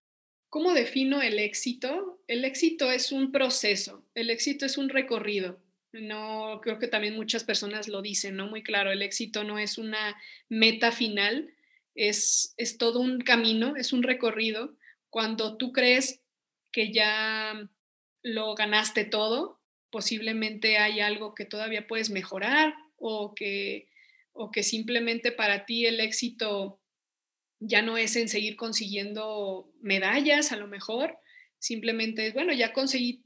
¿Cómo defino el éxito? El éxito es un proceso, el éxito es un recorrido. No, creo que también muchas personas lo dicen, ¿no? Muy claro, el éxito no es una meta final, es, es todo un camino, es un recorrido. Cuando tú crees que ya lo ganaste todo, posiblemente hay algo que todavía puedes mejorar o que, o que simplemente para ti el éxito ya no es en seguir consiguiendo medallas a lo mejor, simplemente es, bueno, ya conseguí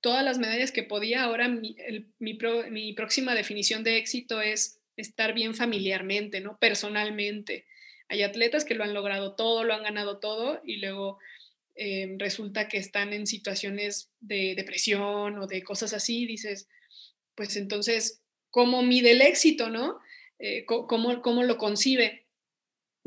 todas las medallas que podía, ahora mi, mi, próxima definición de éxito es estar bien familiarmente, ¿no? Personalmente. Hay atletas que lo han logrado todo, lo han ganado todo y luego em, resulta que están en situaciones de depresión o de cosas así, dices, pues entonces cómo mide el éxito, ¿no? Eh, cómo, cómo lo concibe.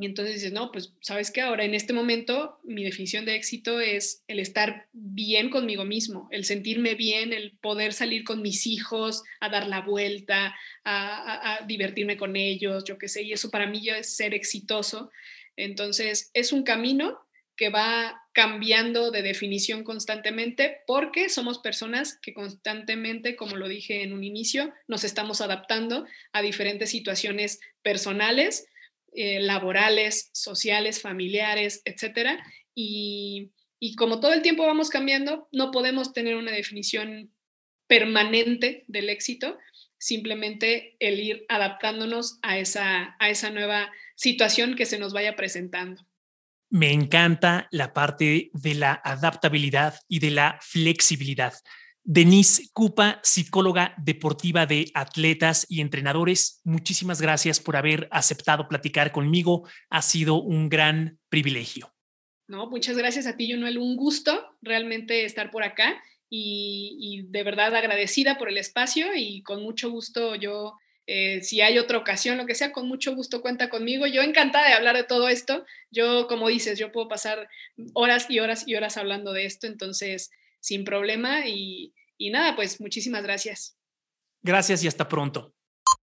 Y entonces dices, no, pues sabes que ahora en este momento mi definición de éxito es el estar bien conmigo mismo, el sentirme bien, el poder salir con mis hijos, a dar la vuelta, a, divertirme con ellos, yo qué sé, y eso para mí ya es ser exitoso. Entonces es un camino que va cambiando de definición constantemente porque somos personas que constantemente, como lo dije en un inicio, nos estamos adaptando a diferentes situaciones personales eh, laborales, sociales, familiares, etcétera. Y, como todo el tiempo vamos cambiando, no podemos tener una definición permanente del éxito, simplemente el ir adaptándonos a esa, a esa nueva situación que se nos vaya presentando. Me encanta la parte de la adaptabilidad y de la flexibilidad. Denise Cupa, psicóloga deportiva de atletas y entrenadores, muchísimas gracias por haber aceptado platicar conmigo. Ha sido un gran privilegio. No, muchas gracias a ti, Junuel. Un gusto realmente estar por acá y, de verdad agradecida por el espacio y con mucho gusto yo, eh, si hay otra ocasión, lo que sea, con mucho gusto cuenta conmigo. Yo encantada de hablar de todo esto. Yo, como dices, yo puedo pasar horas y horas y horas hablando de esto, entonces sin problema y, y nada, pues muchísimas gracias. Gracias y hasta pronto.